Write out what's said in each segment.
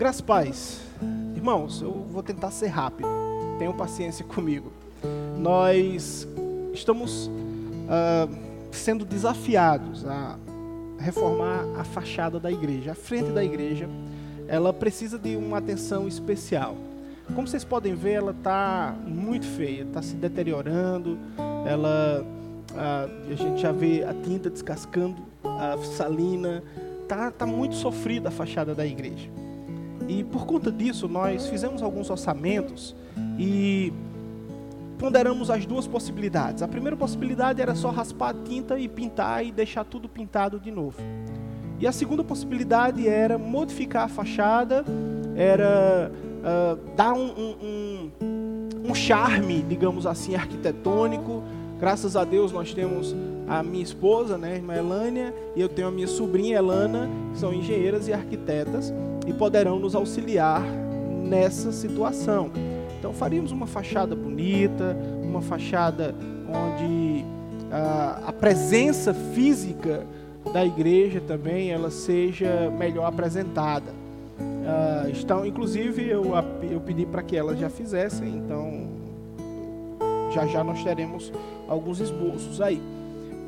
Graças paz. Irmãos, eu vou tentar ser rápido. Tenham paciência comigo. Nós estamos uh, sendo desafiados a reformar a fachada da igreja, a frente da igreja. Ela precisa de uma atenção especial. Como vocês podem ver, ela está muito feia, está se deteriorando. Ela, a, a, gente já vê a tinta descascando, a salina. Tá, tá muito sofrida a fachada da igreja. E por conta disso, nós fizemos alguns orçamentos e ponderamos as duas possibilidades. A primeira possibilidade era só raspar a tinta e pintar e deixar tudo pintado de novo. E a segunda possibilidade era modificar a fachada, era uh, dar um, um, um, charme, digamos assim, arquitetônico. Graças a Deus nós temos a minha esposa, né, a irmã Elânia, e eu tenho a minha sobrinha Elana, que são engenheiras e arquitetas, e poderão nos auxiliar nessa situação. Então faríamos uma fachada bonita, uma fachada onde uh, a presença física da igreja também ela seja melhor apresentada. Uh, estão, inclusive, eu, eu pedi para que elas já fizessem, então já já nós teremos alguns esboços aí.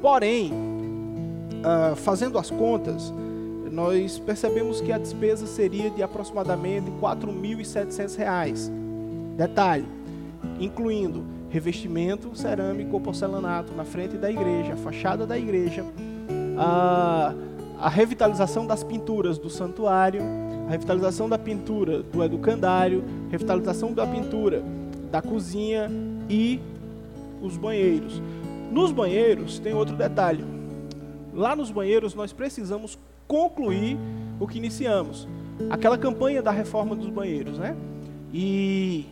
Porém, uh, fazendo as contas, nós percebemos que a despesa seria de aproximadamente R$ 4.700. Detalhe, incluindo revestimento cerâmico ou porcelanato na frente da igreja, a fachada da igreja, a, a revitalização das pinturas do santuário, a revitalização da pintura do educandário, revitalização da pintura da cozinha e os banheiros. Nos banheiros tem outro detalhe. Lá nos banheiros nós precisamos concluir o que iniciamos. Aquela campanha da reforma dos banheiros, né? E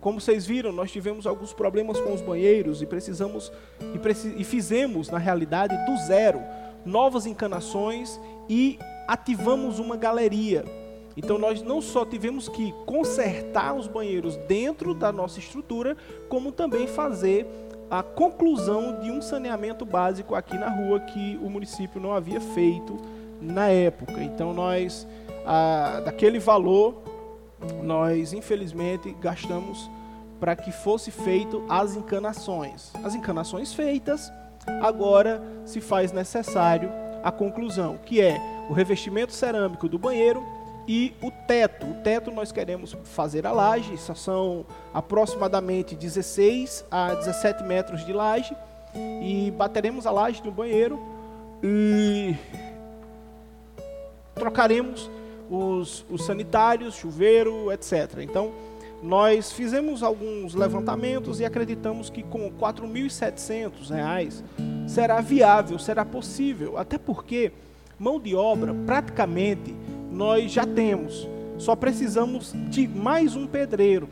como vocês viram, nós tivemos alguns problemas com os banheiros e precisamos e, preci, e fizemos na realidade do zero novas encanações e ativamos uma galeria então nós não só tivemos que consertar os banheiros dentro da nossa estrutura, como também fazer a conclusão de um saneamento básico aqui na rua que o município não havia feito na época. Então nós, daquele valor, nós infelizmente gastamos para que fosse feito as encanações. As encanações feitas, agora se faz necessário a conclusão, que é o revestimento cerâmico do banheiro e o teto. O teto nós queremos fazer a laje, são aproximadamente 16 a 17 metros de laje. E bateremos a laje do banheiro e trocaremos os, os sanitários, chuveiro, etc. Então, nós fizemos alguns levantamentos e acreditamos que com R$ 4.700 será viável, será possível, até porque mão de obra praticamente nós já temos. Só precisamos de mais um pedreiro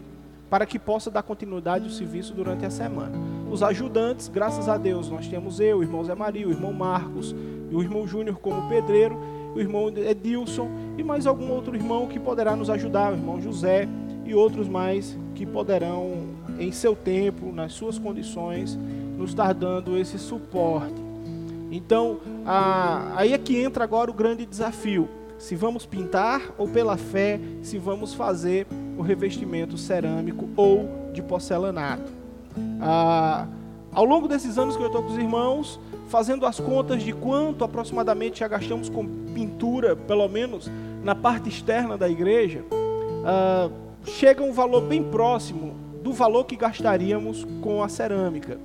para que possa dar continuidade ao serviço durante a semana. Os ajudantes, graças a Deus, nós temos eu, o irmão Zé Maria, o irmão Marcos, o irmão Júnior como pedreiro, o irmão Edilson e mais algum outro irmão que poderá nos ajudar, o irmão José e outros mais que poderão, em seu tempo, nas suas condições, nos estar dando esse suporte. Então, a, aí é que entra agora o grande desafio se vamos pintar ou pela fé, se vamos fazer o revestimento cerâmico ou de porcelanato. Ah, ao longo desses anos que eu estou com os irmãos, fazendo as contas de quanto aproximadamente já gastamos com pintura, pelo menos na parte externa da igreja, ah, chega um valor bem próximo do valor que gastaríamos com a cerâmica.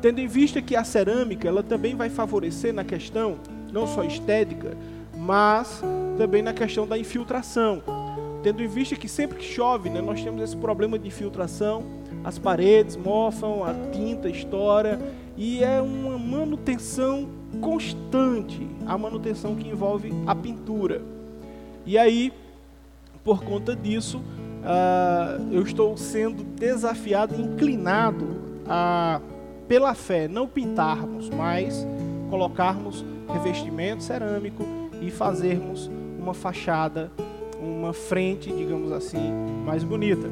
Tendo em vista que a cerâmica ela também vai favorecer na questão não só estética, mas também na questão da infiltração. Tendo em vista que sempre que chove, né, nós temos esse problema de infiltração, as paredes mofam, a tinta estoura e é uma manutenção constante, a manutenção que envolve a pintura. E aí, por conta disso, uh, eu estou sendo desafiado, inclinado a, pela fé, não pintarmos, mas colocarmos revestimento cerâmico e fazermos uma fachada, uma frente, digamos assim, mais bonita.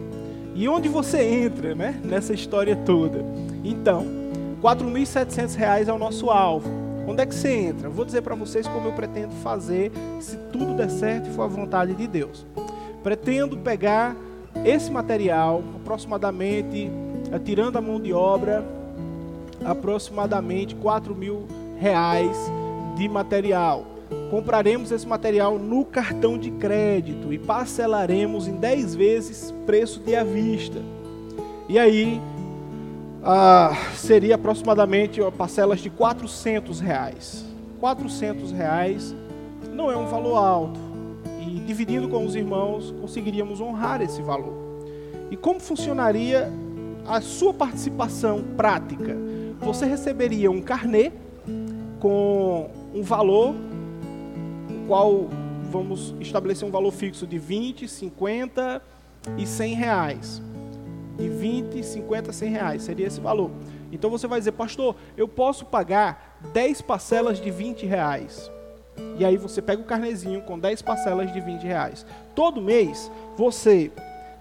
E onde você entra, né, nessa história toda? Então, R$ 4.700 é o nosso alvo. Onde é que você entra? Vou dizer para vocês como eu pretendo fazer, se tudo der certo e for a vontade de Deus. Pretendo pegar esse material, aproximadamente, eh, tirando a mão de obra, aproximadamente 4 mil reais de material. Compraremos esse material no cartão de crédito e parcelaremos em 10 vezes preço de à vista. E aí ah, seria aproximadamente parcelas de 400 reais. 400 reais não é um valor alto. E dividindo com os irmãos, conseguiríamos honrar esse valor. E como funcionaria a sua participação prática? Você receberia um carnê com um valor, qual vamos estabelecer um valor fixo de 20, 50 e 100 reais. De 20, 50, 100 reais seria esse valor. Então você vai dizer, pastor, eu posso pagar 10 parcelas de 20 reais. E aí você pega o carnezinho com 10 parcelas de 20 reais. Todo mês você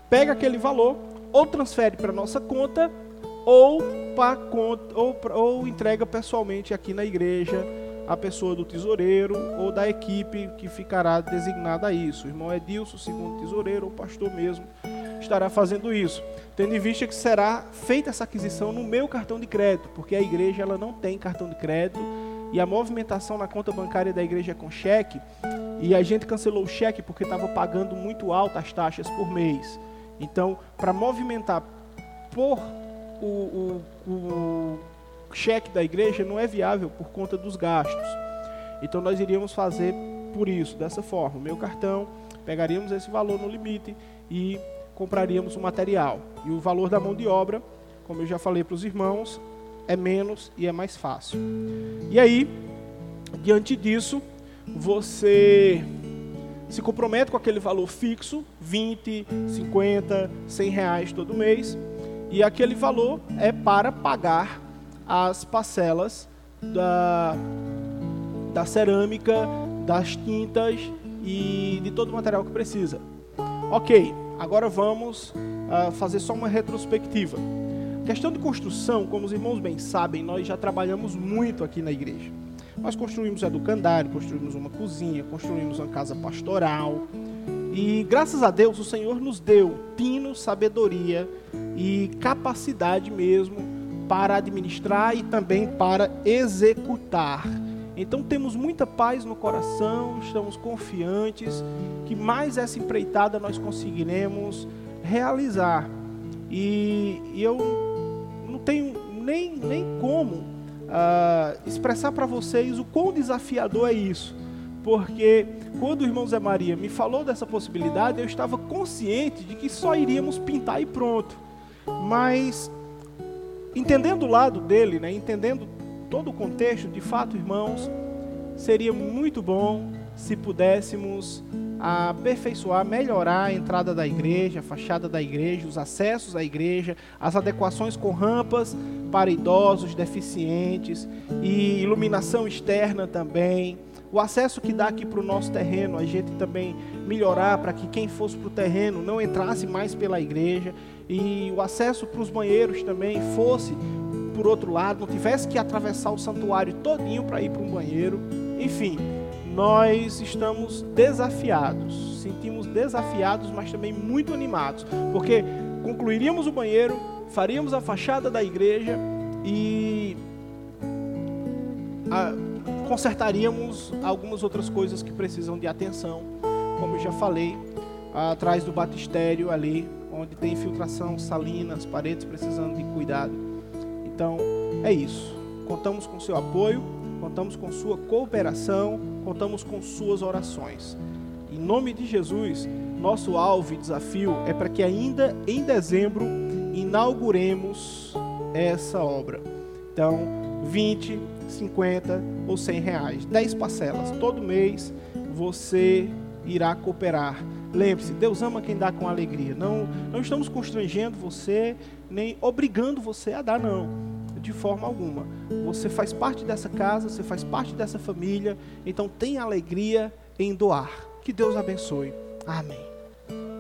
pega aquele valor, ou transfere para nossa conta, ou, para ou, ou entrega pessoalmente aqui na igreja a pessoa do tesoureiro ou da equipe que ficará designada a isso. O irmão Edilson, segundo tesoureiro, ou pastor mesmo, estará fazendo isso. Tendo em vista que será feita essa aquisição no meu cartão de crédito, porque a igreja ela não tem cartão de crédito e a movimentação na conta bancária da igreja é com cheque, e a gente cancelou o cheque porque estava pagando muito alto as taxas por mês. Então, para movimentar por o, o, o cheque da igreja não é viável por conta dos gastos. Então, nós iríamos fazer por isso, dessa forma. Meu cartão, pegaríamos esse valor no limite e compraríamos o material. E o valor da mão de obra, como eu já falei para os irmãos, é menos e é mais fácil. E aí, diante disso, você se compromete com aquele valor fixo, 20, 50, 100 reais todo mês, e aquele valor é para pagar as parcelas da, da cerâmica, das tintas e de todo o material que precisa. Ok, agora vamos uh, fazer só uma retrospectiva. Questão de construção, como os irmãos bem sabem, nós já trabalhamos muito aqui na igreja. Nós construímos educandário, construímos uma cozinha, construímos uma casa pastoral. E graças a Deus o Senhor nos deu tino, sabedoria e capacidade mesmo para administrar e também para executar. Então temos muita paz no coração, estamos confiantes que mais essa empreitada nós conseguiremos realizar. E, e eu tenho nem, nem como uh, expressar para vocês o quão desafiador é isso. Porque quando o irmão Zé Maria me falou dessa possibilidade, eu estava consciente de que só iríamos pintar e pronto. Mas, entendendo o lado dele, né, entendendo todo o contexto, de fato, irmãos, seria muito bom se pudéssemos aperfeiçoar, melhorar a entrada da igreja, a fachada da igreja, os acessos à igreja, as adequações com rampas para idosos, deficientes e iluminação externa também. O acesso que dá aqui para o nosso terreno, a gente também melhorar para que quem fosse para o terreno não entrasse mais pela igreja e o acesso para os banheiros também fosse por outro lado, não tivesse que atravessar o santuário todinho para ir para um banheiro. Enfim, nós estamos desafiados, sentimos desafiados, mas também muito animados, porque concluiríamos o banheiro, faríamos a fachada da igreja e a, consertaríamos algumas outras coisas que precisam de atenção, como eu já falei, atrás do batistério ali, onde tem infiltração salina, as paredes precisando de cuidado. Então, é isso. Contamos com seu apoio contamos com sua cooperação, contamos com suas orações. Em nome de Jesus, nosso alvo e desafio é para que ainda em dezembro inauguremos essa obra. Então, 20, 50 ou 100 reais, 10 parcelas. Todo mês você irá cooperar. Lembre-se, Deus ama quem dá com alegria. Não, não estamos constrangendo você, nem obrigando você a dar, não de forma alguma. Você faz parte dessa casa, você faz parte dessa família, então tenha alegria em doar. Que Deus abençoe. Amém.